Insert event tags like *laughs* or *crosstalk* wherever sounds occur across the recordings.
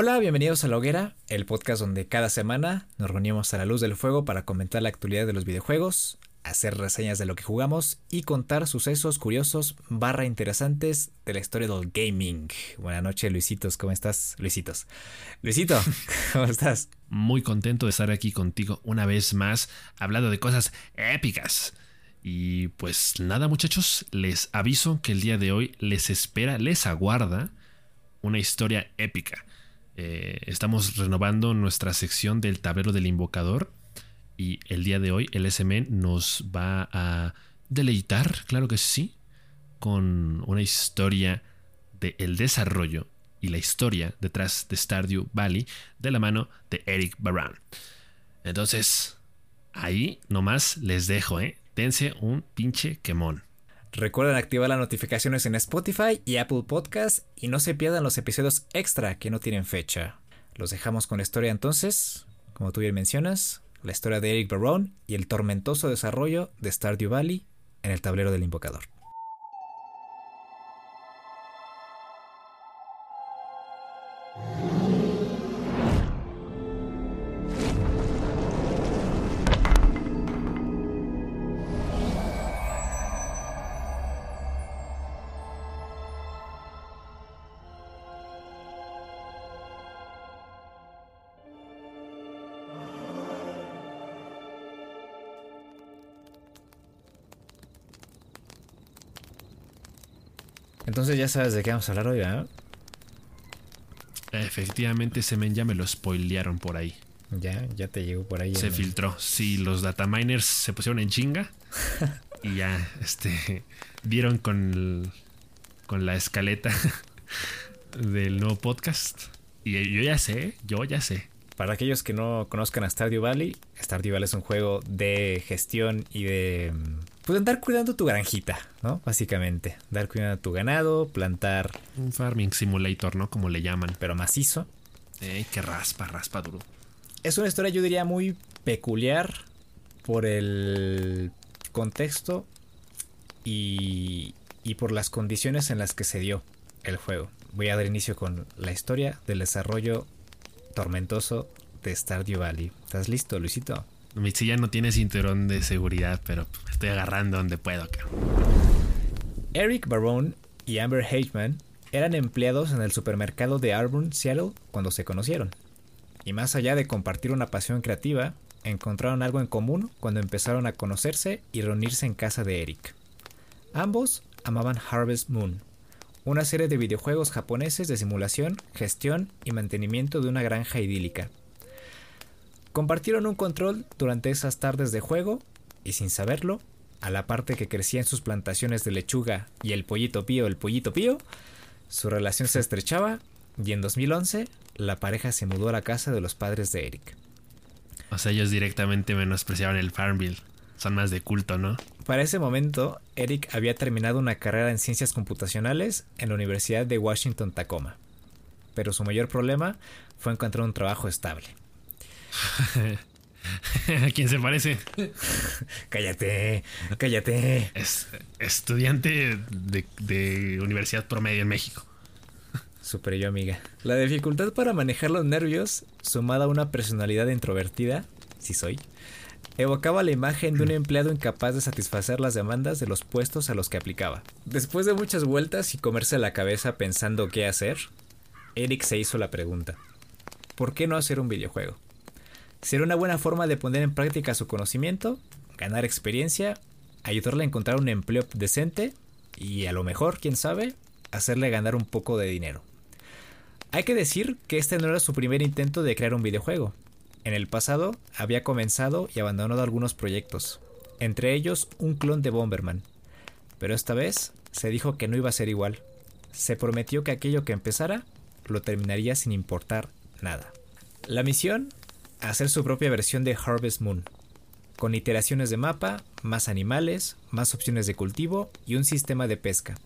Hola, bienvenidos a La Hoguera, el podcast donde cada semana nos reunimos a la luz del fuego para comentar la actualidad de los videojuegos, hacer reseñas de lo que jugamos y contar sucesos curiosos barra interesantes de la historia del gaming. Buenas noches, Luisitos, ¿cómo estás? Luisitos. Luisito, *laughs* ¿cómo estás? Muy contento de estar aquí contigo una vez más, hablando de cosas épicas. Y pues nada muchachos, les aviso que el día de hoy les espera, les aguarda una historia épica. Eh, estamos renovando nuestra sección del tablero del invocador y el día de hoy el SM nos va a deleitar, claro que sí, con una historia del desarrollo y la historia detrás de Stardew Valley de la mano de Eric Baran. Entonces, ahí nomás les dejo, ¿eh? Dense un pinche quemón. Recuerden activar las notificaciones en Spotify y Apple Podcast y no se pierdan los episodios extra que no tienen fecha. Los dejamos con la historia entonces, como tú bien mencionas, la historia de Eric Barone y el tormentoso desarrollo de Stardew Valley en el tablero del invocador. Entonces ya sabes de qué vamos a hablar hoy, ¿verdad? Efectivamente, ese men ya me lo spoilearon por ahí. Ya, ya te llegó por ahí. Se filtró. Sí, los dataminers se pusieron en chinga. *laughs* y ya, este, dieron con, con la escaleta *laughs* del nuevo podcast. Y yo ya sé, yo ya sé. Para aquellos que no conozcan a Stardew Valley, Stardew Valley es un juego de gestión y de pues andar cuidando tu granjita, ¿no? Básicamente, dar cuidado a tu ganado, plantar. Un farming simulator, ¿no? Como le llaman. Pero macizo. Eh, que raspa, raspa duro. Es una historia, yo diría, muy peculiar por el contexto y, y por las condiciones en las que se dio el juego. Voy a dar inicio con la historia del desarrollo tormentoso de Stardew Valley. ¿Estás listo, Luisito? Mi silla no tiene cinturón de seguridad, pero estoy agarrando donde puedo. Eric Barone y Amber Hageman eran empleados en el supermercado de Auburn, Seattle, cuando se conocieron. Y más allá de compartir una pasión creativa, encontraron algo en común cuando empezaron a conocerse y reunirse en casa de Eric. Ambos amaban Harvest Moon, una serie de videojuegos japoneses de simulación, gestión y mantenimiento de una granja idílica. Compartieron un control durante esas tardes de juego y sin saberlo, a la parte que crecía en sus plantaciones de lechuga y el pollito pío, el pollito pío, su relación se estrechaba y en 2011 la pareja se mudó a la casa de los padres de Eric. O sea, ellos directamente menospreciaban el Farmville. Son más de culto, ¿no? Para ese momento, Eric había terminado una carrera en ciencias computacionales en la Universidad de Washington Tacoma. Pero su mayor problema fue encontrar un trabajo estable. ¿A *laughs* quién se parece? cállate, cállate. Es estudiante de, universidad promedio en México. Super yo, amiga. La dificultad para manejar los nervios, sumada a una personalidad introvertida, si soy, evocaba la imagen de un empleado incapaz de satisfacer las demandas de los puestos a los que aplicaba. Después de muchas vueltas y comerse la cabeza pensando qué hacer, Eric se hizo la pregunta: ¿por qué no hacer un videojuego? Será una buena forma de poner en práctica su conocimiento, ganar experiencia, ayudarle a encontrar un empleo decente y a lo mejor, quién sabe, hacerle ganar un poco de dinero. Hay que decir que este no era su primer intento de crear un videojuego. En el pasado había comenzado y abandonado algunos proyectos, entre ellos un clon de Bomberman. Pero esta vez se dijo que no iba a ser igual. Se prometió que aquello que empezara lo terminaría sin importar nada. La misión hacer su propia versión de Harvest Moon, con iteraciones de mapa, más animales, más opciones de cultivo y un sistema de pesca.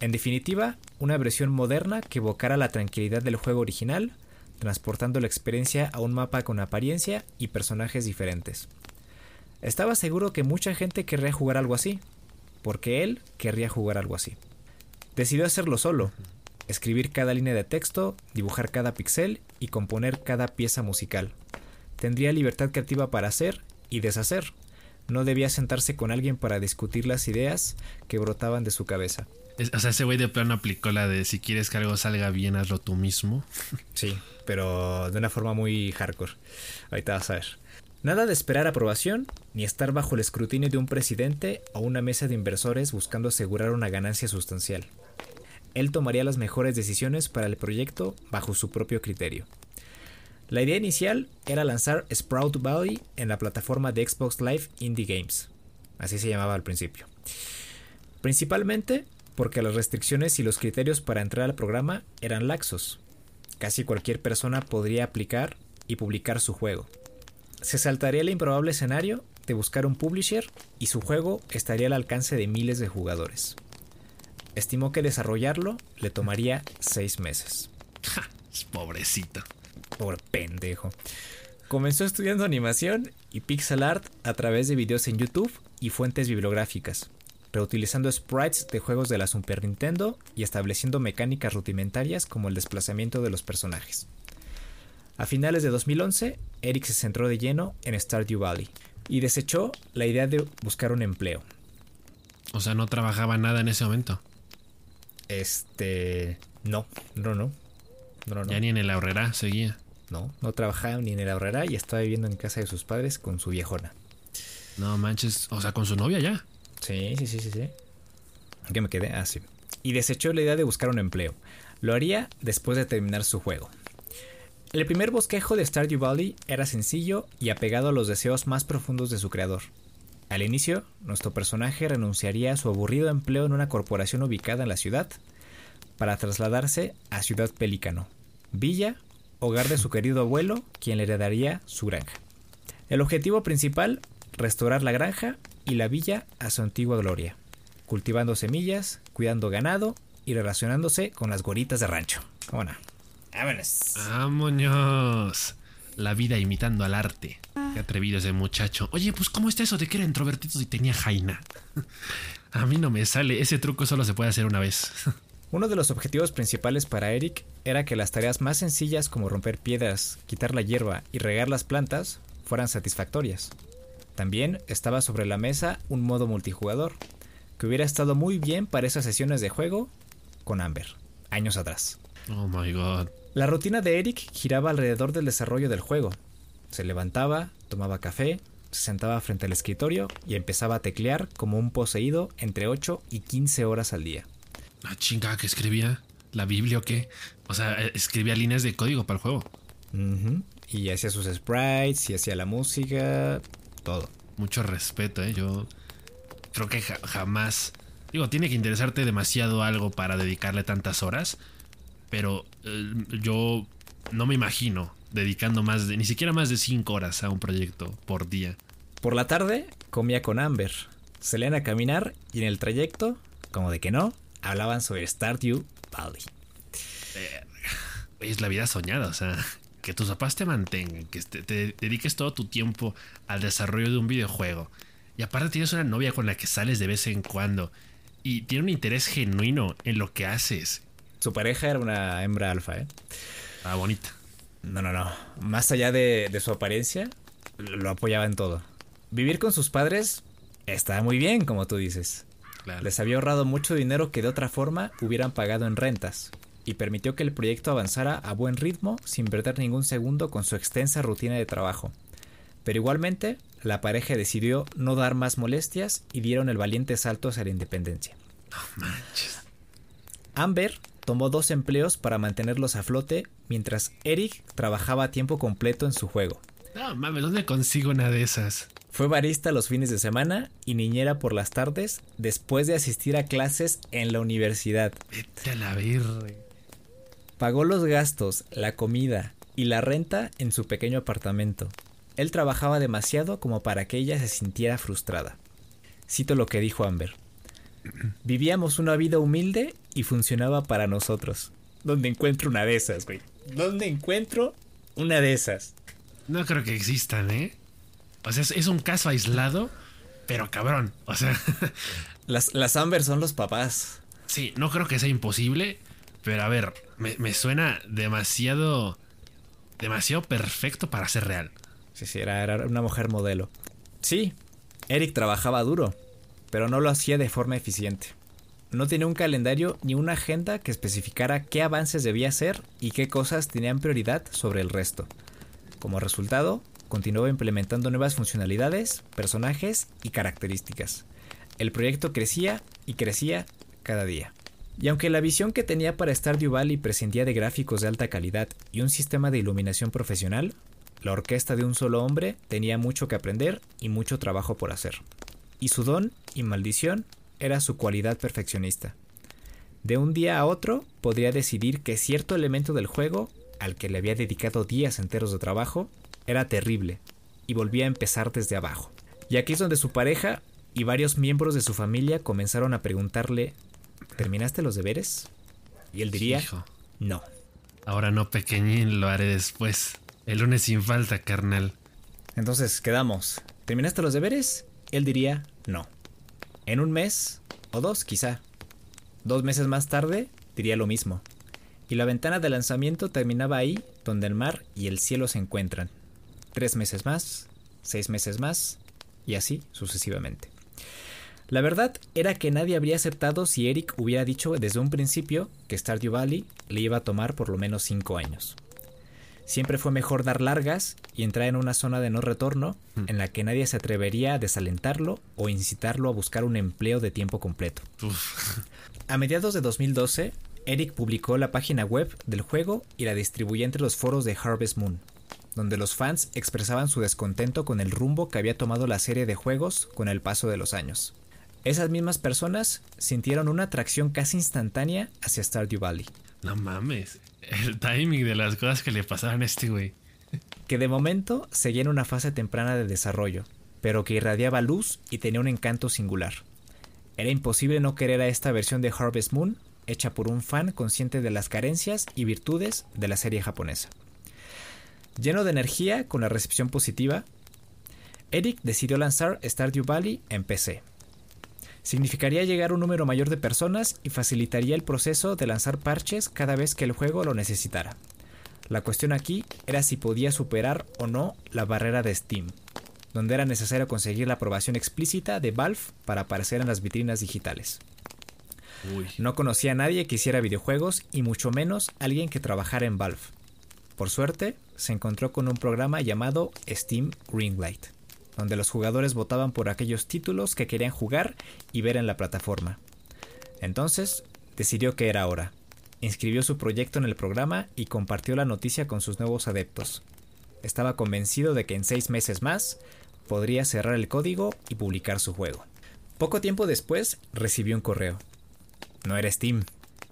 En definitiva, una versión moderna que evocara la tranquilidad del juego original, transportando la experiencia a un mapa con apariencia y personajes diferentes. Estaba seguro que mucha gente querría jugar algo así, porque él querría jugar algo así. Decidió hacerlo solo, escribir cada línea de texto, dibujar cada pixel y componer cada pieza musical. Tendría libertad creativa para hacer y deshacer. No debía sentarse con alguien para discutir las ideas que brotaban de su cabeza. o sea, ese güey de plano aplicó la de si quieres que algo salga bien, hazlo tú mismo. *laughs* Sí, pero de una forma muy hardcore. Ahorita vas a ver. Nada de esperar aprobación, ni estar bajo el escrutinio de un presidente o una mesa de inversores buscando asegurar una ganancia sustancial. Él tomaría las mejores decisiones para el proyecto bajo su propio criterio. La idea inicial era lanzar Sprout Valley en la plataforma de Xbox Live Indie Games, así se llamaba al principio. Principalmente porque las restricciones y los criterios para entrar al programa eran laxos. Casi cualquier persona podría aplicar y publicar su juego. Se saltaría el improbable escenario de buscar un publisher y su juego estaría al alcance de miles de jugadores. Estimó que desarrollarlo le tomaría seis meses. pobrecito. Por pendejo. Comenzó estudiando animación y pixel art a través de videos en YouTube y fuentes bibliográficas, reutilizando sprites de juegos de la Super Nintendo y estableciendo mecánicas rudimentarias como el desplazamiento de los personajes. A finales de 2011, Eric se centró de lleno en Stardew Valley y desechó la idea de buscar un empleo. O sea, no trabajaba nada en ese momento. Este. No, no, no. Ya ni en el ahorrera seguía. No, no trabajaba ni en el ahorrera y estaba viviendo en casa de sus padres con su viejona. No manches, o sea, con su novia ya. Sí, sí, sí, sí, sí. ¿Qué me quedé? Ah, sí. Y desechó la idea de buscar un empleo. Lo haría después de terminar su juego. El primer bosquejo de Stardew Valley era sencillo y apegado a los deseos más profundos de su creador. Al inicio, nuestro personaje renunciaría a su aburrido empleo en una corporación ubicada en la ciudad para trasladarse a Ciudad Pelícano, villa, hogar de su querido abuelo, quien le heredaría su granja. El objetivo principal, restaurar la granja y la villa a su antigua gloria, cultivando semillas, cuidando ganado y relacionándose con las goritas de rancho. ¡Vámonos! ¡Vámonos! La vida imitando al arte. Qué atrevido ese muchacho. Oye, pues ¿cómo está eso de que era introvertido y tenía jaina? *laughs* A mí no me sale. Ese truco solo se puede hacer una vez. *laughs* Uno de los objetivos principales para Eric era que las tareas más sencillas como romper piedras, quitar la hierba y regar las plantas fueran satisfactorias. También estaba sobre la mesa un modo multijugador, que hubiera estado muy bien para esas sesiones de juego con Amber, años atrás. Oh my god. La rutina de Eric giraba alrededor del desarrollo del juego. Se levantaba, tomaba café, se sentaba frente al escritorio y empezaba a teclear como un poseído entre 8 y 15 horas al día. La chinga que escribía. ¿La Biblia o qué? O sea, eh, escribía líneas de código para el juego. Y hacía sus sprites y hacía la música, todo. Mucho respeto, ¿eh? Yo creo que jamás... Digo, tiene que interesarte demasiado algo para dedicarle tantas horas, pero eh, yo no me imagino dedicando más de, ni siquiera más de 5 horas a un proyecto por día. Por la tarde comía con Amber, salían a caminar y en el trayecto, como de que no, hablaban sobre Stardew Valley. es la vida soñada, o sea, que tus papás te mantengan, que te, dediques todo tu tiempo al desarrollo de un videojuego. Y aparte tienes una novia con la que sales de vez en cuando. Y tiene un interés genuino en lo que haces. Su pareja era una hembra alfa, ¿eh? Ah, bonita. No, no, no. Más allá de, de su apariencia, lo apoyaba en todo. Vivir con sus padres está muy bien, como tú dices. Les había ahorrado mucho dinero que de otra forma hubieran pagado en rentas, y permitió que el proyecto avanzara a buen ritmo sin perder ningún segundo con su extensa rutina de trabajo. Pero igualmente, la pareja decidió no dar más molestias y dieron el valiente salto hacia la independencia. Amber tomó dos empleos para mantenerlos a flote mientras Eric trabajaba a tiempo completo en su juego. No mames, ¿dónde consigo una de esas? Fue barista los fines de semana y niñera por las tardes después de asistir a clases en la universidad. Vete a la. Pagó los gastos, la comida y la renta en su pequeño apartamento. Él trabajaba demasiado como para que ella se sintiera frustrada. Cito lo que dijo Amber. Vivíamos una vida humilde y funcionaba para nosotros. ¿Dónde encuentro una de esas, güey? ¿Dónde encuentro una de esas? No creo que existan, ¿eh? O sea, es, un caso aislado, pero cabrón. O sea. *laughs* las, las Amber son los papás. Sí, no creo que sea imposible, Pero a ver, me, me suena demasiado. demasiado perfecto para ser real. Sí, sí, era, era una mujer modelo. Sí, Eric trabajaba duro, pero no lo hacía de forma eficiente. No tenía un calendario ni una agenda que especificara qué avances debía hacer y qué cosas tenían prioridad sobre el resto. Como resultado, continuaba implementando nuevas funcionalidades, personajes y características. El proyecto crecía y crecía cada día. Y aunque la visión que tenía para Stardew Valley prescindía de gráficos de alta calidad y un sistema de iluminación profesional, la orquesta de un solo hombre tenía mucho que aprender y mucho trabajo por hacer. Y su don y maldición era su cualidad perfeccionista. De un día a otro podría decidir que cierto elemento del juego, al que le había dedicado días enteros de trabajo, era terrible, y volvía a empezar desde abajo. Y aquí es donde su pareja y varios miembros de su familia comenzaron a preguntarle, ¿terminaste los deberes? Y él diría, Hijo. no. Ahora no, pequeñín, lo haré después. El lunes sin falta, carnal. Entonces quedamos, ¿terminaste los deberes? Él diría, no. En un mes, o dos quizá. Dos meses más tarde, diría lo mismo. Y la ventana de lanzamiento terminaba ahí, donde el mar y el cielo se encuentran. Tres meses más, seis meses más, y así sucesivamente. La verdad era que nadie habría aceptado si Eric hubiera dicho desde un principio que Stardew Valley le iba a tomar por lo menos cinco años. Siempre fue mejor dar largas y entrar en una zona de no retorno en la que nadie se atrevería a desalentarlo o incitarlo a buscar un empleo de tiempo completo. Uf. A mediados de 2012, Eric publicó la página web del juego y la distribuyó entre los foros de Harvest Moon, donde los fans expresaban su descontento con el rumbo que había tomado la serie de juegos con el paso de los años. Esas mismas personas sintieron una atracción casi instantánea hacia Stardew Valley, No mames. El timing de las cosas que le pasaron a este güey. que de momento seguía en una fase temprana de desarrollo, pero que irradiaba luz y tenía un encanto singular. Era imposible no querer a esta versión de Harvest Moon, hecha por un fan consciente de las carencias y virtudes de la serie japonesa. Lleno de energía con la recepción positiva, Eric decidió lanzar Stardew Valley en PC. Significaría llegar a un número mayor de personas y facilitaría el proceso de lanzar parches cada vez que el juego lo necesitara. La cuestión aquí era si podía superar o no la barrera de Steam, donde era necesario conseguir la aprobación explícita de Valve para aparecer en las vitrinas digitales. Uy. No conocía a nadie que hiciera videojuegos y mucho menos alguien que trabajara en Valve. Por suerte, se encontró con un programa llamado Steam Greenlight, donde los jugadores votaban por aquellos títulos que querían jugar y ver en la plataforma. Entonces, decidió que era hora. Inscribió su proyecto en el programa y compartió la noticia con sus nuevos adeptos. Estaba convencido de que en seis meses más podría cerrar el código y publicar su juego. Poco tiempo después recibió un correo. No era Steam,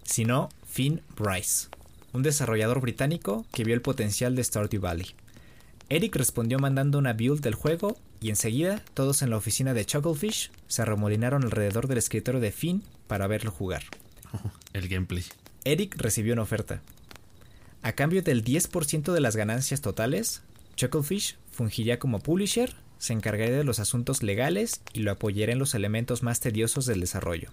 sino Finn Bryce, un desarrollador británico que vio el potencial de Stardew Valley. Eric respondió mandando una build del juego y enseguida todos en la oficina de Chucklefish se arremolinaron alrededor del escritorio de Finn para verlo jugar. *laughs* El gameplay. Eric recibió una oferta. A cambio del 10% de las ganancias totales, Chucklefish fungiría como publisher, se encargaría de los asuntos legales y lo apoyaría en los elementos más tediosos del desarrollo,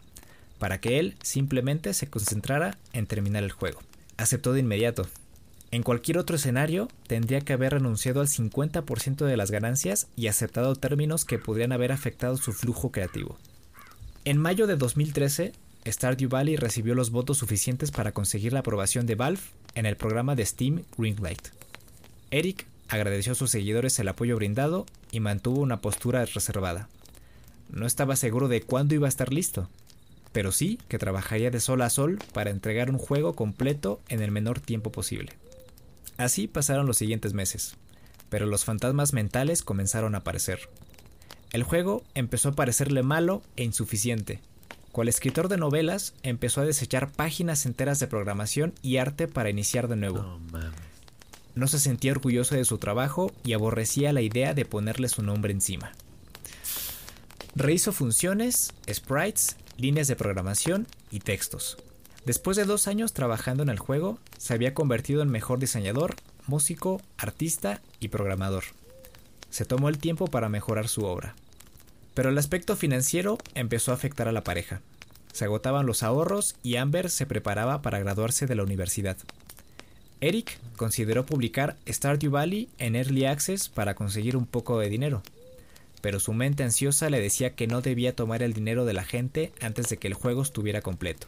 para que él simplemente se concentrara en terminar el juego. Aceptó de inmediato. En cualquier otro escenario, tendría que haber renunciado al 50% de las ganancias y aceptado términos que podrían haber afectado su flujo creativo. En mayo de 2013, Stardew Valley recibió los votos suficientes para conseguir la aprobación de Valve en el programa de Steam Greenlight. Eric agradeció a sus seguidores el apoyo brindado y mantuvo una postura reservada. No estaba seguro de cuándo iba a estar listo, pero sí que trabajaría de sol a sol para entregar un juego completo en el menor tiempo posible. Así pasaron los siguientes meses, pero los fantasmas mentales comenzaron a aparecer. El juego empezó a parecerle malo e insuficiente. Cual escritor de novelas, empezó a desechar páginas enteras de programación y arte para iniciar de nuevo. No se sentía orgulloso de su trabajo y aborrecía la idea de ponerle su nombre encima. Rehizo funciones, sprites, líneas de programación y textos. Después de dos años trabajando en el juego, se había convertido en mejor diseñador, músico, artista y programador. Se tomó el tiempo para mejorar su obra. Pero el aspecto financiero empezó a afectar a la pareja. Se agotaban los ahorros y Amber se preparaba para graduarse de la universidad. Eric consideró publicar Stardew Valley en Early Access para conseguir un poco de dinero, pero su mente ansiosa le decía que no debía tomar el dinero de la gente antes de que el juego estuviera completo.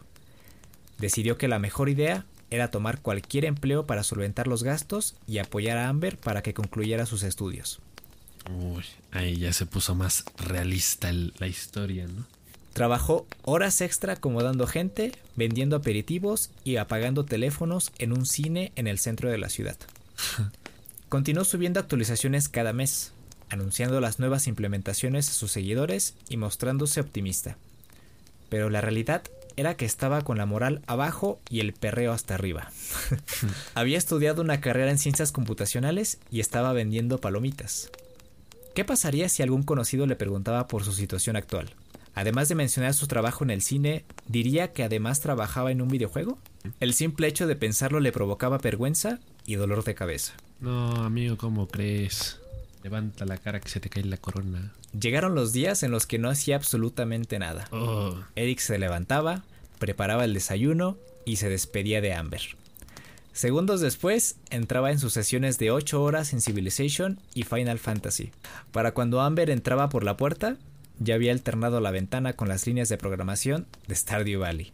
Decidió que la mejor idea era tomar cualquier empleo para solventar los gastos y apoyar a Amber para que concluyera sus estudios. Uy, ahí ya se puso más realista la historia, ¿no? Trabajó horas extra acomodando gente, vendiendo aperitivos y apagando teléfonos en un cine en el centro de la ciudad. *laughs* Continuó subiendo actualizaciones cada mes, anunciando las nuevas implementaciones a sus seguidores y mostrándose optimista. Pero la realidad era que estaba con la moral abajo y el perreo hasta arriba. *laughs* Había estudiado una carrera en ciencias computacionales y estaba vendiendo palomitas. ¿Qué pasaría si algún conocido le preguntaba por su situación actual? Además de mencionar su trabajo en el cine, ¿diría que además trabajaba en un videojuego? El simple hecho de pensarlo le provocaba vergüenza y dolor de cabeza. No, amigo, ¿cómo crees? Levanta la cara que se te cae la corona. Llegaron los días en los que no hacía absolutamente nada. Oh. Eric se levantaba, preparaba el desayuno y se despedía de Amber. Segundos después, entraba en sus sesiones de 8 horas en Civilization y Final Fantasy. Para cuando Amber entraba por la puerta, ya había alternado la ventana con las líneas de programación de Stardew Valley.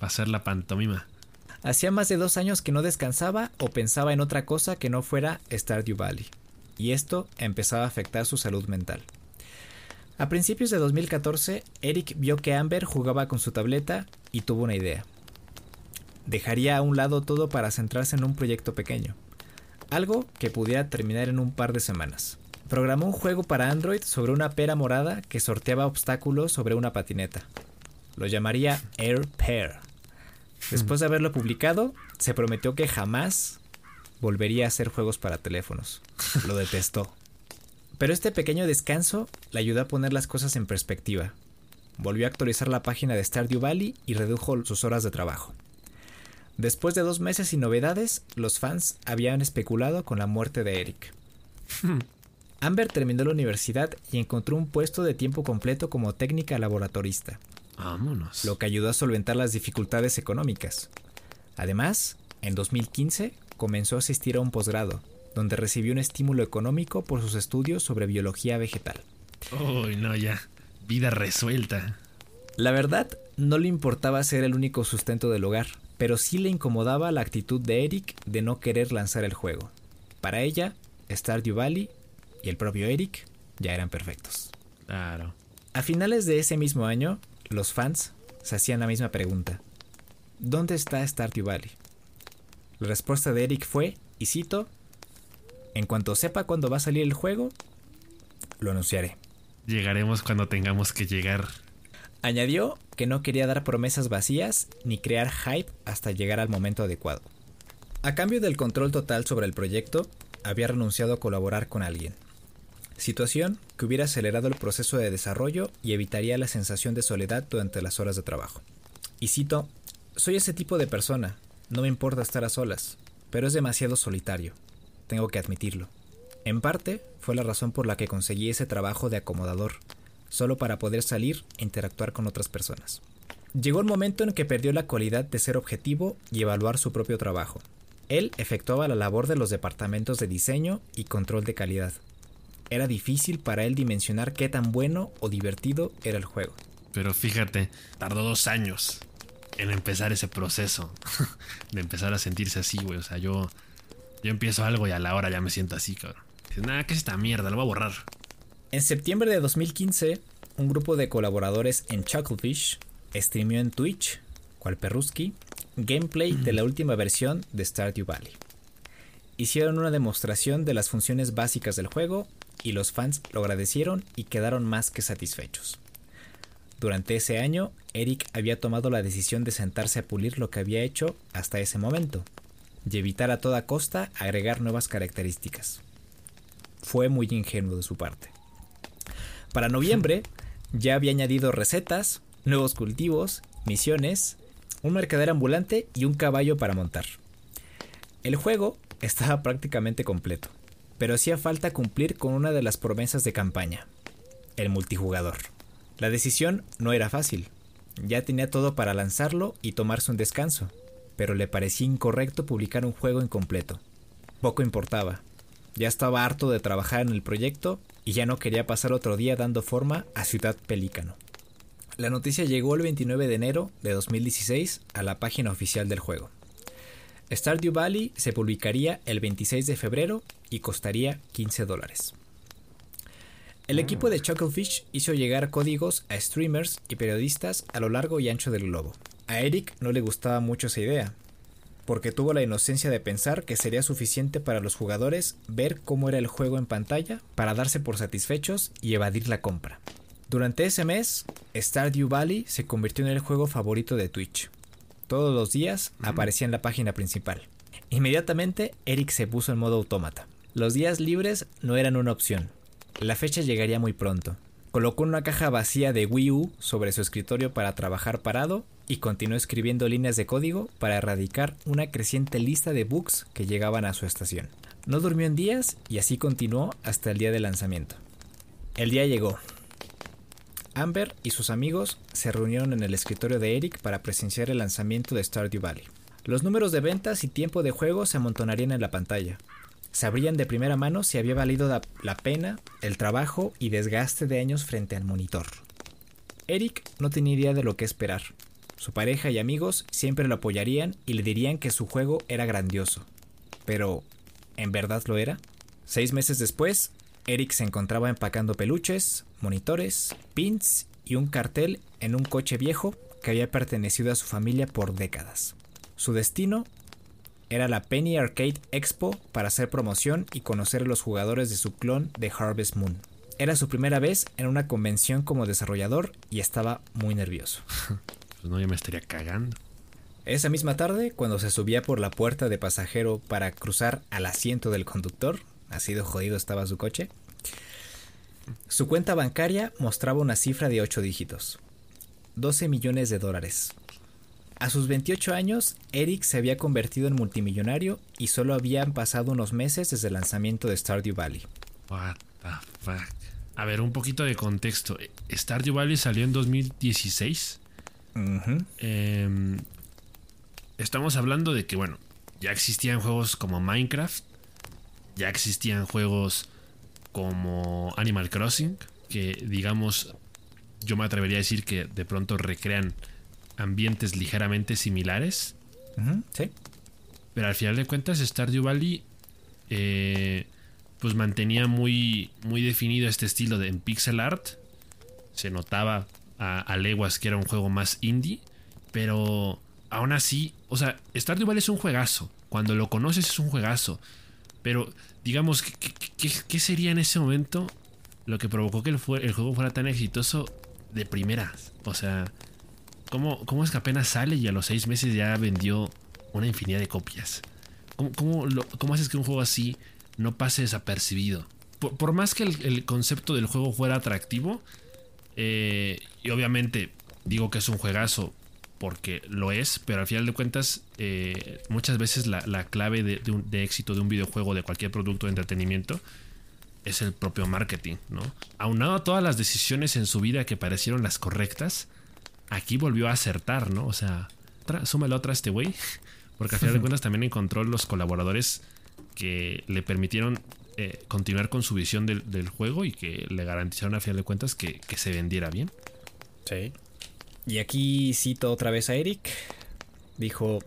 Pasar la pantomima. Hacía más de dos años que no descansaba o pensaba en otra cosa que no fuera Stardew Valley, y esto empezaba a afectar su salud mental. A principios de 2014, Eric vio que Amber jugaba con su tableta y tuvo una idea. Dejaría a un lado todo para centrarse en un proyecto pequeño, algo que pudiera terminar en un par de semanas programó un juego para Android sobre una pera morada que sorteaba obstáculos sobre una patineta. Lo llamaría Air Pair. Después de haberlo publicado, se prometió que jamás volvería a hacer juegos para teléfonos. Lo detestó. Pero este pequeño descanso le ayudó a poner las cosas en perspectiva. Volvió a actualizar la página de Stardew Valley y redujo sus horas de trabajo. Después de dos meses sin novedades, los fans habían especulado con la muerte de Eric. *laughs* Amber terminó la universidad y encontró un puesto de tiempo completo como técnica laboratorista. Vámonos. Lo que ayudó a solventar las dificultades económicas. Además, en 2015 comenzó a asistir a un posgrado, donde recibió un estímulo económico por sus estudios sobre biología vegetal. Uy, no, ya. Vida resuelta. La verdad, no le importaba ser el único sustento del hogar, pero sí le incomodaba la actitud de Eric de no querer lanzar el juego. Para ella, Stardew Valley y el propio Eric ya eran perfectos. Claro. A finales de ese mismo año, los fans se hacían la misma pregunta. ¿Dónde está Stardew Valley? La respuesta de Eric fue, y cito, en cuanto sepa cuándo va a salir el juego, lo anunciaré. Llegaremos cuando tengamos que llegar. Añadió que no quería dar promesas vacías ni crear hype hasta llegar al momento adecuado. A cambio del control total sobre el proyecto, había renunciado a colaborar con alguien situación que hubiera acelerado el proceso de desarrollo y evitaría la sensación de soledad durante las horas de trabajo. Y cito, soy ese tipo de persona, no me importa estar a solas, pero es demasiado solitario, tengo que admitirlo. En parte fue la razón por la que conseguí ese trabajo de acomodador, solo para poder salir e interactuar con otras personas. Llegó el momento en que perdió la cualidad de ser objetivo y evaluar su propio trabajo. Él efectuaba la labor de los departamentos de diseño y control de calidad, era difícil para él dimensionar qué tan bueno o divertido era el juego. Pero fíjate, tardó dos años en empezar ese proceso. *laughs* de empezar a sentirse así, güey. O sea, yo, yo empiezo algo y a la hora ya me siento así, cabrón. Dices, nada, ¿qué es esta mierda? Lo voy a borrar. En septiembre de 2015, un grupo de colaboradores en Chucklefish streamió en Twitch, cual Perruski, gameplay de la última versión de Stardew Valley. Hicieron una demostración de las funciones básicas del juego y los fans lo agradecieron y quedaron más que satisfechos. Durante ese año, Eric había tomado la decisión de sentarse a pulir lo que había hecho hasta ese momento y evitar a toda costa agregar nuevas características. Fue muy ingenuo de su parte. Para noviembre ya había añadido recetas, nuevos cultivos, misiones, un mercader ambulante y un caballo para montar. El juego *laughs* estaba prácticamente completo pero hacía falta cumplir con una de las promesas de campaña, el multijugador. La decisión no era fácil, Ya tenía todo para lanzarlo y tomarse un descanso, pero le parecía incorrecto publicar un juego incompleto. Poco importaba. Ya estaba harto de trabajar en el proyecto y ya no quería pasar otro día dando forma a Ciudad Pelícano. La noticia llegó el 29 de enero de 2016 a la página oficial del juego. Stardew Valley se publicaría el 26 de febrero y costaría 15 dólares. El equipo de Chucklefish hizo llegar códigos a streamers y periodistas a lo largo y ancho del globo. A Eric no le gustaba mucho esa idea, porque tuvo la inocencia de pensar que sería suficiente para los jugadores ver cómo era el juego en pantalla para darse por satisfechos y evadir la compra. Durante ese mes, Stardew Valley se convirtió en el juego favorito de Twitch. Todos los días aparecía en la página principal. Inmediatamente, Eric se puso en modo autómata. Los días libres no eran una opción. La fecha llegaría muy pronto. Colocó una caja vacía de Wii U sobre su escritorio para trabajar parado y continuó escribiendo líneas de código para erradicar una creciente lista de bugs que llegaban a su estación. No durmió en días y así continuó hasta el día del lanzamiento. El día llegó. Amber y sus amigos se reunieron en el escritorio de Eric para presenciar el lanzamiento de Stardew Valley. Los números de ventas y tiempo de juego se amontonarían en la pantalla. Sabrían de primera mano si había valido la, pena, el trabajo y desgaste de años frente al monitor. Eric no tenía idea de lo que esperar. Su pareja y amigos siempre lo apoyarían y le dirían que su juego era grandioso. Pero, ¿en verdad lo era? Seis meses después, Eric se encontraba empacando peluches, monitores, pins y un cartel en un coche viejo que había pertenecido a su familia por décadas. Su destino era la Penny Arcade Expo para hacer promoción y conocer a los jugadores de su clon de Harvest Moon. Era su primera vez en una convención como desarrollador y estaba muy nervioso. *laughs* Pues no, ya me estaría cagando. Esa misma tarde, cuando se subía por la puerta de pasajero para cruzar al asiento del conductor, así de jodido estaba su coche, su cuenta bancaria mostraba una cifra de 8 dígitos. 12 millones de dólares. A sus 28 años, Eric se había convertido en multimillonario y solo habían pasado unos meses desde el lanzamiento de Stardew Valley. What the fuck. A ver, un poquito de contexto. Stardew Valley salió en 2016. Ujú. Eh, estamos hablando de que, bueno, ya existían juegos como Minecraft, ya existían juegos como Animal Crossing, que digamos, yo me atrevería a decir que de pronto recrean ambientes ligeramente similares, Sí. pero al final de cuentas Stardew Valley eh, pues mantenía muy, muy definido este estilo de en pixel art, se notaba a, a leguas que era un juego más indie, pero aún así, o sea, Stardew Valley es un juegazo. Cuando lo conoces es un juegazo. Pero, digamos, ¿qué, qué- qué- qué sería en ese momento lo que provocó que el, el juego fuera tan exitoso de primeras? O sea, ¿cómo, ¿cómo es que apenas sale y a los seis meses ya vendió una infinidad de copias? ¿Cómo, cómo cómo haces que un juego así no pase desapercibido? Por, por más que el, el concepto del juego fuera atractivo, eh, y obviamente digo que es un juegazo porque lo es, pero al final de cuentas eh, muchas veces la, la clave de, de éxito de un videojuego, de cualquier producto de entretenimiento, es el propio marketing, ¿no? Aunado a todas las decisiones en su vida que parecieron las correctas, aquí volvió a acertar, ¿no? O sea, tra- súmale otra a este güey, *laughs* porque al final de *laughs* cuentas también encontró los colaboradores que le permitieron eh, continuar con su visión del, del juego y que le garantizaron a final de cuentas que, que se vendiera bien. Sí. Y aquí cito otra vez a Eric. Dijo,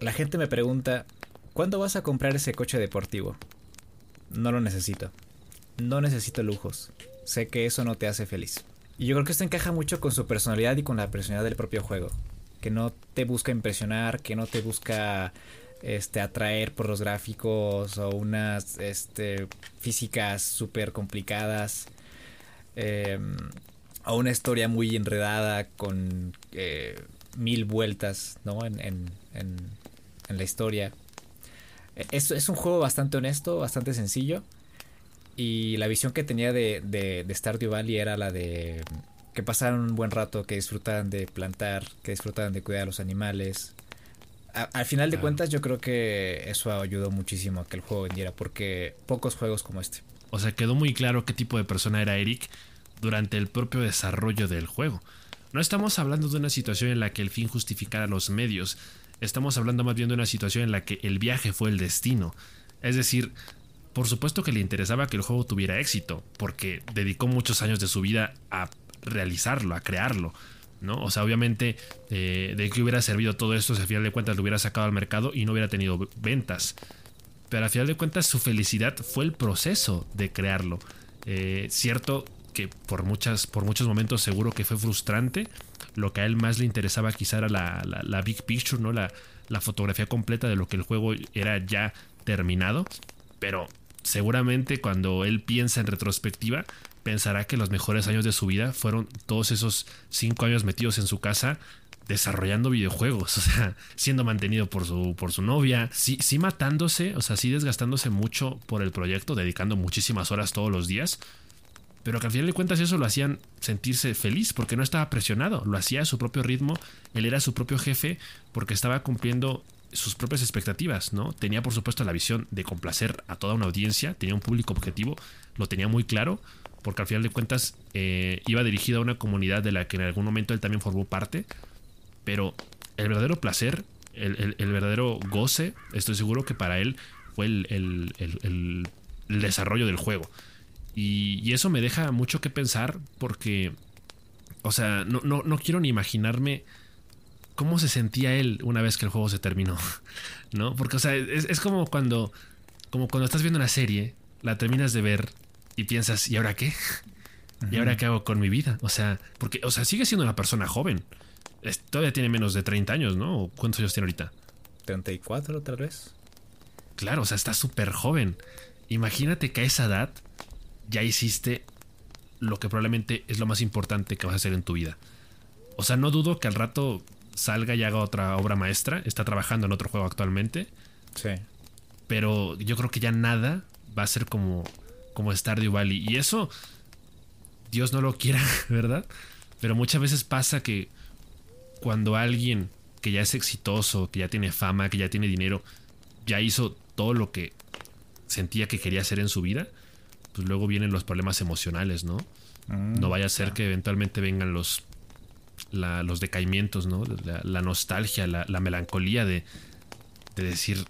la gente me pregunta, ¿cuándo vas a comprar ese coche deportivo? No lo necesito. No necesito lujos. Sé que eso no te hace feliz. Y yo creo que esto encaja mucho con su personalidad y con la personalidad del propio juego. Que no te busca impresionar, que no te busca este, atraer por los gráficos o unas este, físicas súper complicadas. Em, o una historia muy enredada con eh, mil vueltas ¿no? en, en- en- la historia. Es, es un juego bastante honesto, bastante sencillo. Y la visión que tenía de, de, de Stardew Valley era la de que pasaran un buen rato, que disfrutaran de plantar, que disfrutaran de cuidar a los animales. A- al final de Claro. cuentas yo creo que eso ayudó muchísimo a que el juego vendiera, porque pocos juegos como este. O sea, quedó muy claro qué tipo de persona era Eric durante el propio desarrollo del juego. no estamos hablando de una situación en la que el fin justificara los medios, estamos hablando más bien de una situación en la que el viaje fue el destino. Es decir, por supuesto que le interesaba que el juego tuviera éxito, porque dedicó muchos años de su vida a realizarlo, a crearlo. ¿no? O sea, obviamente, eh, de que hubiera servido todo esto si al final de cuentas lo hubiera sacado al mercado y no hubiera tenido ventas. Pero al final de cuentas, su felicidad fue el proceso de crearlo. Eh, cierto que por, muchas, por muchos momentos seguro que fue frustrante. Lo que a él más le interesaba quizá era la, big picture, ¿no? La, la fotografía completa de lo que el juego era ya terminado. Pero seguramente cuando él piensa en retrospectiva, pensará que los mejores años de su vida fueron todos esos cinco años metidos en su casa desarrollando videojuegos, *laughs* o sea, siendo mantenido por su, por su novia, sí, sí matándose, o sea, sí desgastándose mucho por el proyecto, dedicando muchísimas horas todos los días, pero que al final de cuentas eso lo hacían sentirse feliz porque no estaba presionado, lo hacía a su propio ritmo, él era su propio jefe porque estaba cumpliendo sus propias expectativas, ¿no? Tenía por supuesto la visión de complacer a toda una audiencia, tenía un público objetivo, lo tenía muy claro, porque al final de cuentas eh, iba dirigido a una comunidad de la que en algún momento él también formó parte, pero el verdadero placer, el, verdadero goce, estoy seguro que para él fue el, desarrollo del juego. Y, eso me deja mucho que pensar porque, o sea, no, no, quiero ni imaginarme cómo se sentía él una vez que el juego se terminó, *laughs* ¿no? Porque, o sea, es, es como cuando, como cuando estás viendo una serie, la terminas de ver y piensas, ¿y ahora qué? ¿Y ahora qué hago con mi vida? O sea, porque, o sea, sigue siendo una persona joven. todavía tiene menos de 30 años, ¿no? ¿Cuántos años tiene ahorita? 34 tal vez. Claro, o sea, está súper joven. Imagínate que a esa edad ya hiciste lo que probablemente es lo más importante que vas a hacer en tu vida. O sea, no dudo que al rato salga y haga otra obra maestra. Está trabajando en otro juego actualmente. Sí. Pero yo creo que ya nada va a ser como como Stardew Valley. Y eso, Dios no lo quiera, *laughs* ¿verdad? Pero muchas veces pasa que cuando alguien que ya es exitoso, que ya tiene fama, que ya tiene dinero, ya hizo todo lo que sentía que quería hacer en su vida, pues luego vienen los problemas emocionales, ¿no? Mm, no vaya a ser que eventualmente vengan los, los decaimientos, ¿no? La, nostalgia, la, melancolía de, de decir,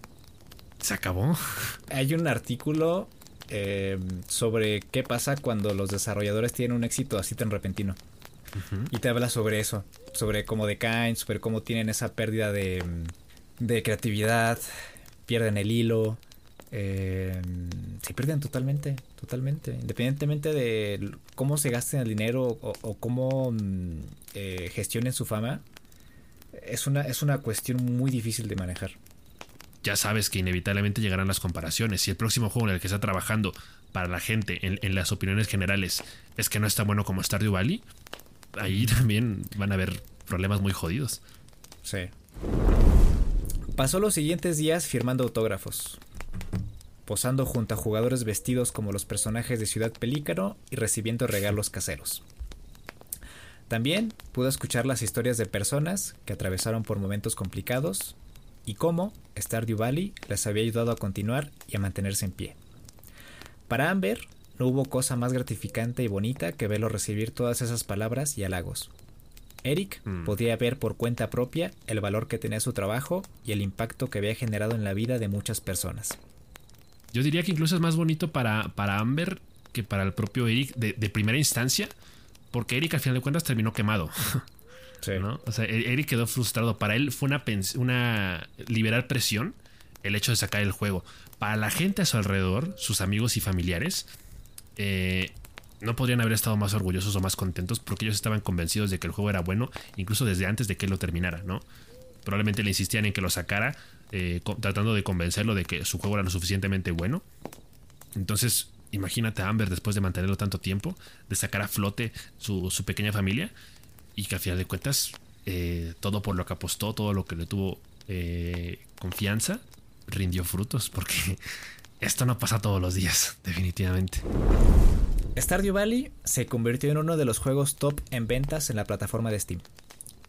se acabó. *laughs* Hay un artículo Em, sobre qué pasa cuando los desarrolladores tienen un éxito así tan repentino. Y te habla sobre eso, sobre cómo decaen, sobre cómo tienen esa pérdida de, de creatividad, pierden el hilo, eh, se pierden totalmente, totalmente, independientemente de cómo se gasten el dinero o, cómo mm, eh, gestionen su fama, es una, es una cuestión muy difícil de manejar ya sabes que inevitablemente llegarán las comparaciones. Si el próximo juego en el que está trabajando para la gente en, las opiniones generales es que no está bueno como Stardew Valley, ahí también van a haber problemas muy jodidos. Sí. Pasó los siguientes días firmando autógrafos, posando junto a jugadores vestidos como los personajes de Ciudad Pelícano y recibiendo regalos caseros. También pudo escuchar las historias de personas que atravesaron por momentos complicados y cómo Stardew Valley les había ayudado a continuar y a mantenerse en pie. Para Amber, no hubo cosa más gratificante y bonita que verlo recibir todas esas palabras y halagos. Eric mm. podía ver por cuenta propia el valor que tenía su trabajo y el impacto que había generado en la vida de muchas personas. Yo diría que incluso es más bonito para, para Amber que para el propio Eric de, de primera instancia, porque Eric al final de cuentas terminó quemado. *laughs* O sea, e-, Eric quedó frustrado. Para él fue una, una liberar presión el hecho de sacar el juego. Para la gente a su alrededor, sus amigos y familiares, eh, no podrían haber estado más orgullosos o más contentos porque ellos estaban convencidos de que el juego era bueno, incluso desde antes de que él lo terminara, ¿no? Probablemente le insistían en que lo sacara, eh, tratando de convencerlo de que su juego era lo suficientemente bueno. Entonces, imagínate a Amber después de mantenerlo tanto tiempo, de sacar a flote su, pequeña familia y que a final de cuentas eh, todo por lo que apostó, todo lo que le tuvo eh, confianza, rindió frutos, porque *laughs* esto no pasa todos los días, definitivamente. Stardew Valley se convirtió en uno de los juegos top en ventas en la plataforma de Steam,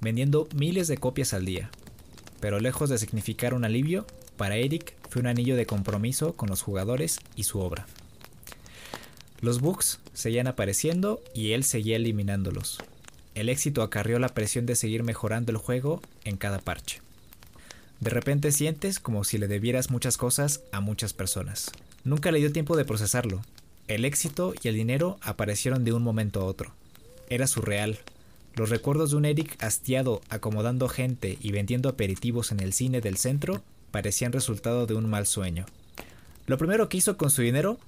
vendiendo miles de copias al día. Pero lejos de significar un alivio, para Eric fue un anillo de compromiso con los jugadores y su obra. Los bugs seguían apareciendo y él seguía eliminándolos, el éxito acarrió la presión de seguir mejorando el juego en cada parche. De repente sientes como si le debieras muchas cosas a muchas personas. Nunca le dio tiempo de procesarlo. El éxito y el dinero aparecieron de un momento a otro. Era surreal. Los recuerdos de un Eric hastiado acomodando gente y vendiendo aperitivos en el cine del centro parecían resultado de un mal sueño. Lo primero que hizo con su dinero,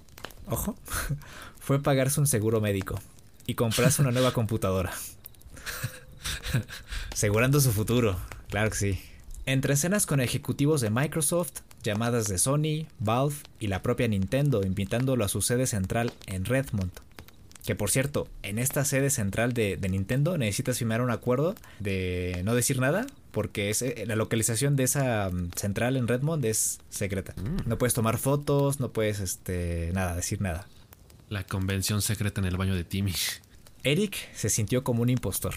ojo, *laughs* fue pagarse un seguro médico y comprarse una nueva computadora. Asegurando su futuro, claro que sí. Entre escenas con ejecutivos de Microsoft, llamadas de Sony, Valve y la propia Nintendo invitándolo a su sede central en Redmond. Que por cierto, en esta sede central de, Nintendo necesitas firmar un acuerdo de no decir nada, porque es, eh, la localización de esa mm, central en Redmond es secreta. Mm. No puedes tomar fotos, no puedes este, nada, decir nada. La convención secreta en el baño de Timmy. Eric se sintió como un impostor.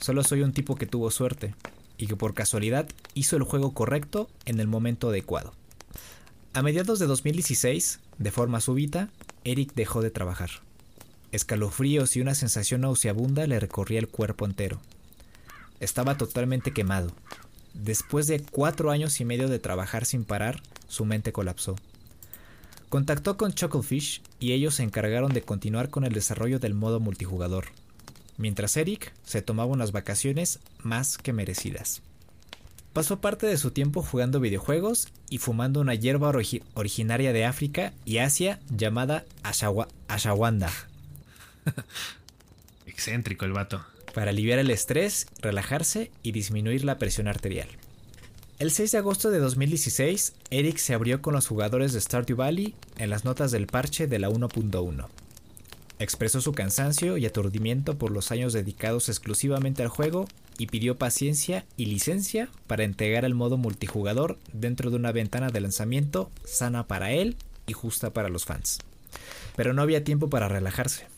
Solo soy un tipo que tuvo suerte y que por casualidad hizo el juego correcto en el momento adecuado. A mediados de 2016, de forma súbita, Eric dejó de trabajar. Escalofríos y una sensación nauseabunda le recorría el cuerpo entero. Estaba totalmente quemado. Después de cuatro años y medio de trabajar sin parar, su mente colapsó. Contactó con Chucklefish y ellos se encargaron de continuar con el desarrollo del modo multijugador mientras Eric se tomaba unas vacaciones más que merecidas. Pasó parte de su tiempo jugando videojuegos y fumando una hierba originaria de África y Asia llamada ashawanda. *laughs* Excéntrico el vato. Para aliviar el estrés, relajarse y disminuir la presión arterial. El 6 de agosto de 2016, Eric se abrió con los jugadores de Stardew Valley en las notas del parche de la 1.1. Expresó su cansancio y aturdimiento por los años dedicados exclusivamente al juego y pidió paciencia y licencia para entregar el modo multijugador dentro de una ventana de lanzamiento sana para él y justa para los fans. Pero no había tiempo para relajarse.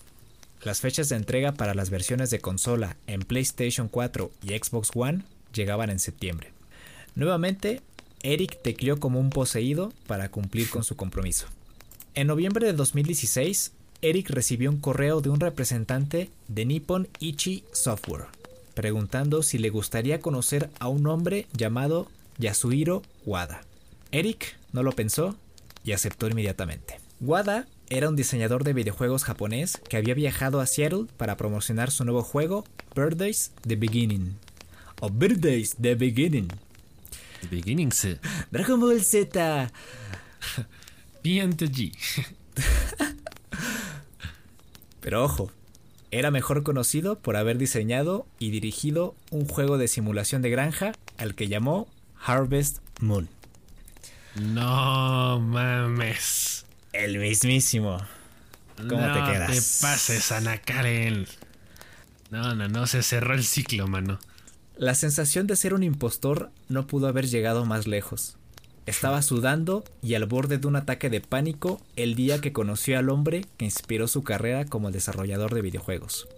Las fechas de entrega para las versiones de consola en PlayStation 4 y Xbox One llegaban en septiembre. Nuevamente, Eric tecleó como un poseído para cumplir con su compromiso. En noviembre de 2016, Eric recibió un correo de un representante de Nippon Ichi Software, preguntando si le gustaría conocer a un hombre llamado Yasuhiro Wada. Eric no lo pensó y aceptó inmediatamente. Wada era un diseñador de videojuegos japonés que había viajado a Seattle para promocionar su nuevo juego Birthdays The Beginning. O Birthdays The Beginning. The Beginning, *laughs* Dragon Ball Z. *laughs* *laughs* Pero ojo, era mejor conocido por haber diseñado y dirigido un juego de simulación de granja al que llamó Harvest Moon. No mames. El mismísimo. ¿Cómo te quedas? te pases, Ana Karen. No, no, no, se cerró el ciclo, mano. La sensación de ser un impostor no pudo haber llegado más lejos. Estaba sudando y al borde de un ataque de pánico el día que conoció al hombre que inspiró su carrera como desarrollador de videojuegos.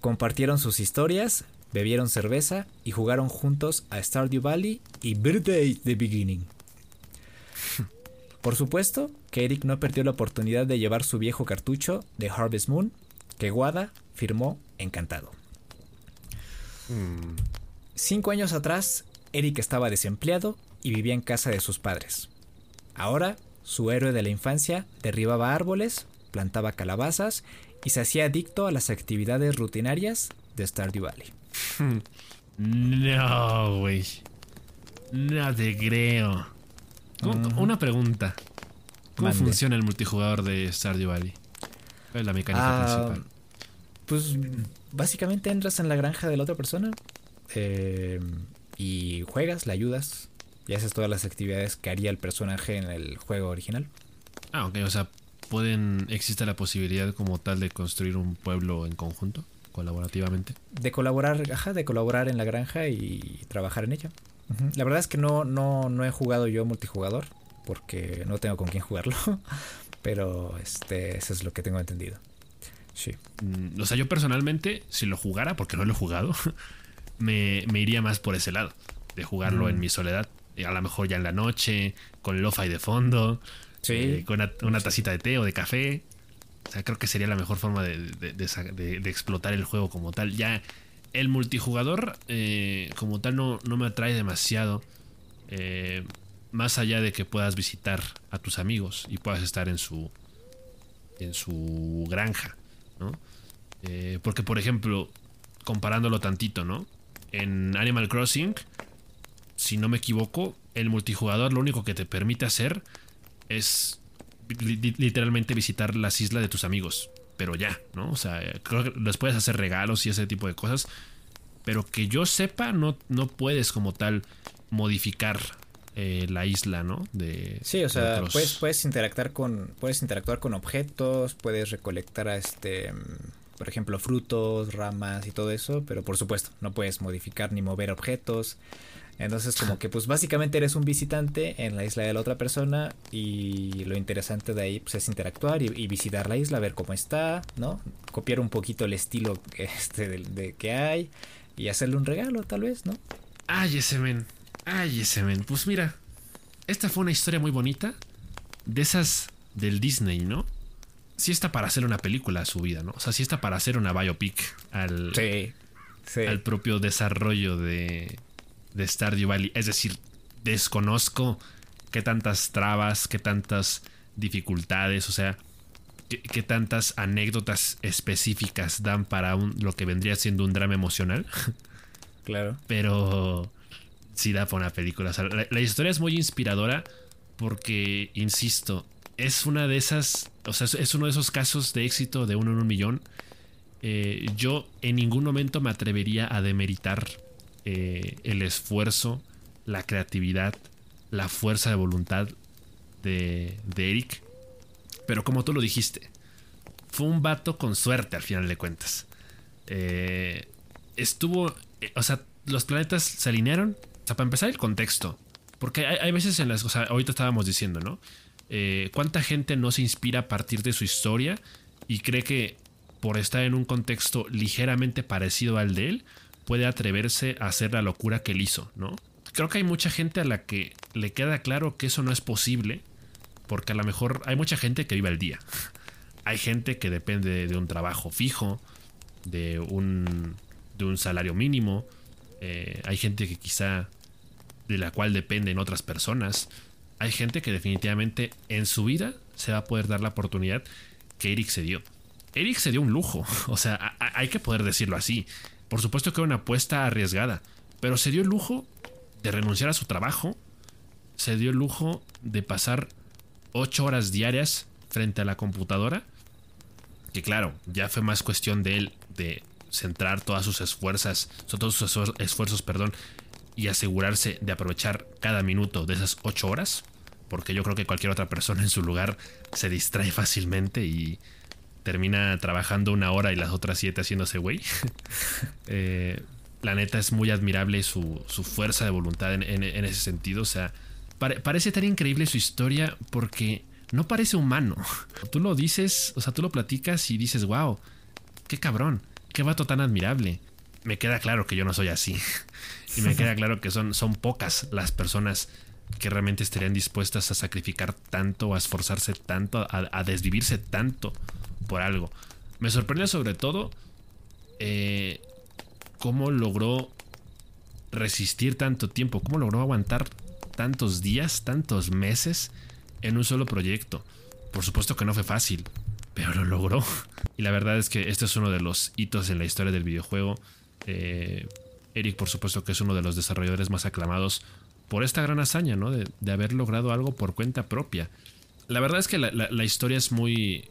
Compartieron sus historias, bebieron cerveza y jugaron juntos a Stardew Valley y Birthday The Beginning. *laughs* Por supuesto que Eric no perdió la oportunidad de llevar su viejo cartucho de Harvest Moon, que Wada firmó encantado. Hmm. Cinco años atrás, Eric estaba desempleado y vivía en casa de sus padres. Ahora, su héroe de la infancia derribaba árboles, plantaba calabazas y se hacía adicto a las actividades rutinarias de Stardew Valley. No, güey. No te creo. Una pregunta. ¿Cómo funciona el multijugador de Stardew Valley? ¿Cuál es la mecánica ah, principal? Pues básicamente entras en la granja de la otra persona eh, y juegas, le ayudas, y haces todas las actividades que haría el personaje en el juego original. Ah, ok, o sea, pueden, existe la posibilidad como tal de construir un pueblo en conjunto, colaborativamente. De colaborar, ajá, de colaborar en la granja y trabajar en ella. La verdad es que no, no, no he jugado yo multijugador, porque no tengo con quién jugarlo, *laughs* pero este, eso es lo que tengo entendido. Sí. Mm, o sea, yo personalmente, si lo jugara, porque no lo he jugado, *laughs* me, iría más por ese lado, de jugarlo en mm. mi soledad a lo mejor ya en la noche, con lo-fi de fondo, eh, con una, tacita de té o de café. O sea, creo que sería la mejor forma de, explotar el juego como tal. Ya el multijugador eh, como tal no, no, me atrae demasiado. Eh, más allá de que puedas visitar a tus amigos y puedas estar en su en su granja, ¿no? Eh, porque por ejemplo, comparándolo tantito, ¿no? En Animal Crossing, si no me equivoco, el multijugador lo único que te permite hacer es literalmente visitar las islas de tus amigos. Pero ya, ¿no? O sea, creo que les puedes hacer regalos y ese tipo de cosas. Pero que yo sepa, no, no puedes como tal modificar eh, la isla, ¿no? De, sí, o sea, puedes, puedes, interactuar con, puedes interactuar con objetos, puedes recolectar este, por ejemplo, frutos, ramas y todo eso, pero por supuesto, no puedes modificar ni mover objetos. Entonces como que pues básicamente eres un visitante en la isla de la otra persona y lo interesante de ahí pues es interactuar y, visitar la isla, ver cómo está, ¿no? Copiar un poquito el estilo *laughs* este de, que hay y hacerle un regalo tal vez, ¿no? Ay, ese men. Ay, ese men. Pues mira, esta fue una historia muy bonita de esas del Disney, ¿no? Sí está para hacer una película a su vida, ¿no? O sea, sí está para hacer una biopic al, al propio desarrollo de, de Stardew Valley. Es decir, desconozco qué tantas trabas, qué tantas dificultades, o sea, qué, tantas anécdotas específicas dan para un, lo que vendría siendo un drama emocional. *laughs* Claro. Pero sí da para una película. la, historia es muy inspiradora porque, insisto, es una de esas, o sea, es uno de esos casos de éxito de uno en un millón. Eh, yo en ningún momento me atrevería a demeritar eh, el esfuerzo, la creatividad, la fuerza de voluntad de, Eric. Pero como tú lo dijiste, fue un vato con suerte al final de cuentas. Eh, estuvo, eh, o sea, los planetas se alinearon. O sea, para empezar el contexto. Porque hay, veces en las, o sea, ahorita estábamos diciendo, ¿no? ¿Cuánta gente no se inspira a partir de su historia y cree que por estar en un contexto ligeramente parecido al de él, puede atreverse a hacer la locura que él hizo, ¿no? Creo que hay mucha gente a la que le queda claro que eso no es posible, porque a lo mejor hay mucha gente que vive al día. Hay gente que depende de un trabajo fijo, de un, de un salario mínimo, eh, hay gente que quizá de la cual dependen otras personas. Hay gente que definitivamente en su vida se va a poder dar la oportunidad que Eric se dio. Eric se dio un lujo, *laughs* o sea, hay que poder decirlo así. Por supuesto que era una apuesta arriesgada, pero se dio el lujo de renunciar a su trabajo, se dio el lujo de pasar ocho horas diarias frente a la computadora, que claro, ya fue más cuestión de él de centrar todas sus esfuerzas, todos sus esfuerzos, perdón, y asegurarse de aprovechar cada minuto de esas ocho horas, porque yo creo que cualquier otra persona en su lugar se distrae fácilmente y termina trabajando una hora y las otras siete haciéndose güey. *laughs* eh, la neta es muy admirable su, fuerza de voluntad en, ese sentido. O sea, parece tan increíble su historia porque no parece humano. *laughs* Tú lo dices, o sea, tú lo platicas y dices, wow, qué cabrón, qué vato tan admirable. Me queda claro que yo no soy así. *laughs* y me queda claro que son, son pocas las personas que realmente estarían dispuestas a sacrificar tanto, a esforzarse tanto, a, desvivirse tanto por algo. Me sorprendió sobre todo eh, cómo logró resistir tanto tiempo, cómo logró aguantar tantos días, tantos meses en un solo proyecto. Por supuesto que no fue fácil, pero lo logró. Y la verdad es que este es uno de los hitos en la historia del videojuego. Eh, Eric, por supuesto que es uno de los desarrolladores más aclamados por esta gran hazaña, ¿no? De, haber logrado algo por cuenta propia. La verdad es que la historia es muy,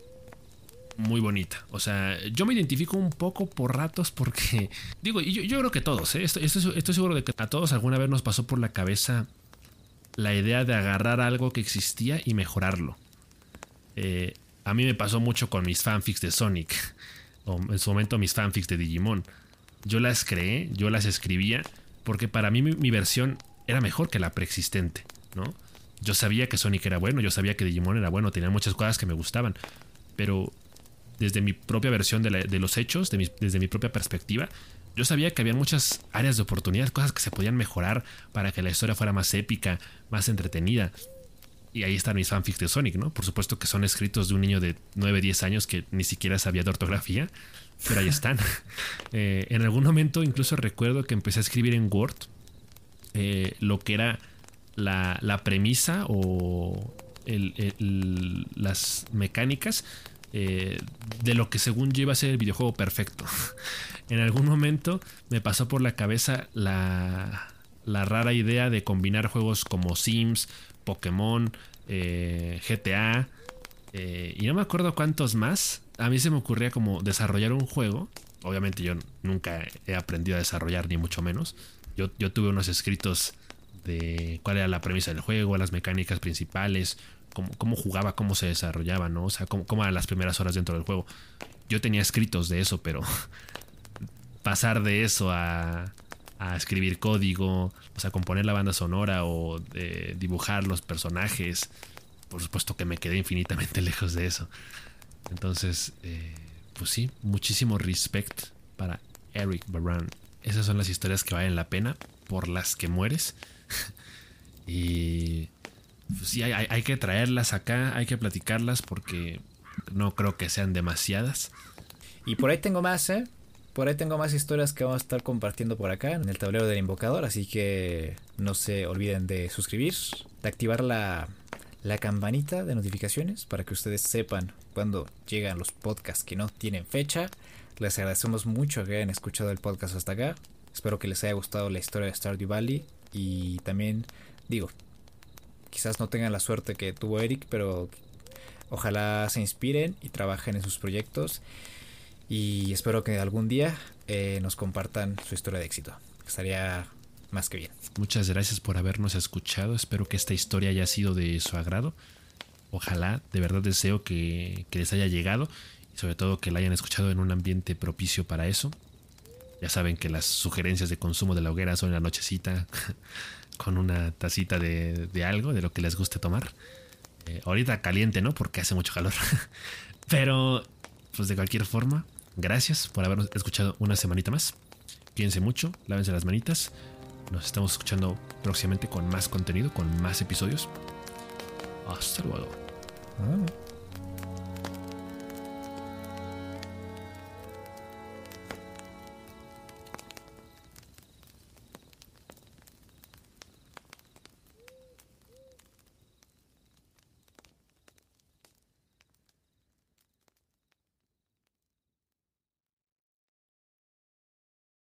muy bonita. O sea, yo me identifico un poco por ratos porque, *laughs* digo, yo, creo que todos, ¿eh? estoy, seguro de que a todos alguna vez nos pasó por la cabeza la idea de agarrar algo que existía y mejorarlo. Eh, a mí me pasó mucho con mis fanfics de Sonic, *laughs* o en su momento mis fanfics de Digimon. Yo las creé, yo las escribía, porque para mí mi versión era mejor que la preexistente, ¿no? Yo sabía que Sonic era bueno, yo sabía que Digimon era bueno, tenía muchas cosas que me gustaban, pero desde mi propia versión de, los hechos, desde mi propia perspectiva, yo sabía que había muchas áreas de oportunidad, cosas que se podían mejorar para que la historia fuera más épica, más entretenida. y ahí están mis fanfics de Sonic, ¿no? Por supuesto que son escritos de un niño de 9, 10 años que ni siquiera sabía de ortografía, pero ahí están. *laughs* Eh, en algún momento incluso recuerdo que empecé a escribir en Word eh, lo que era la, premisa o las mecánicas eh, de lo que según yo iba a ser el videojuego perfecto. *laughs* en algún momento me pasó por la cabeza la, la rara idea de combinar juegos como Sims, Pokémon, eh, GTA y no me acuerdo cuántos más. A mí se me ocurría como desarrollar un juego. Obviamente yo nunca he aprendido a desarrollar ni mucho menos. Yo, yo tuve unos escritos de cuál era la premisa del juego, las mecánicas principales, cómo, jugaba, cómo se desarrollaba, ¿no? O sea, cómo, cómo eran las primeras horas dentro del juego. Yo tenía escritos de eso, pero *laughs* pasar de eso a, a escribir código, o sea, componer la banda sonora o eh, dibujar los personajes. Por supuesto que me quedé infinitamente *laughs* lejos de eso. Entonces, eh, pues sí, muchísimo respect para Eric Baran. Esas son las historias que valen la pena, por las que mueres. *laughs* y pues sí, hay, hay que traerlas acá, hay que platicarlas porque no creo que sean demasiadas. Y por ahí tengo más, ¿eh? Por ahí tengo más historias que vamos a estar compartiendo por acá en el tablero del invocador, así que no se olviden de suscribir, de activar la, la campanita de notificaciones para que ustedes sepan cuando llegan los podcasts que no tienen fecha. Les agradecemos mucho que hayan escuchado el podcast hasta acá. Espero que les haya gustado la historia de Stardew Valley y también digo, quizás no tengan la suerte que tuvo Eric, pero ojalá se inspiren y trabajen en sus proyectos y espero que algún día eh, nos compartan su historia de éxito. Estaría más que bien. Muchas gracias por habernos escuchado. Espero que esta historia haya sido de su agrado. Ojalá, de verdad deseo que, les haya llegado y sobre todo que la hayan escuchado en un ambiente propicio para eso. Ya saben que las sugerencias de consumo de la hoguera son en la nochecita *laughs* con una tacita de, algo, de lo que les guste tomar. Eh, ahorita caliente, ¿no? Porque hace mucho calor. *laughs* Pero, pues de cualquier forma, Gracias por habernos escuchado una semanita más. Cuídense mucho, lávense las manitas. Nos estamos escuchando próximamente con más contenido, con más episodios. Hasta luego. Ah.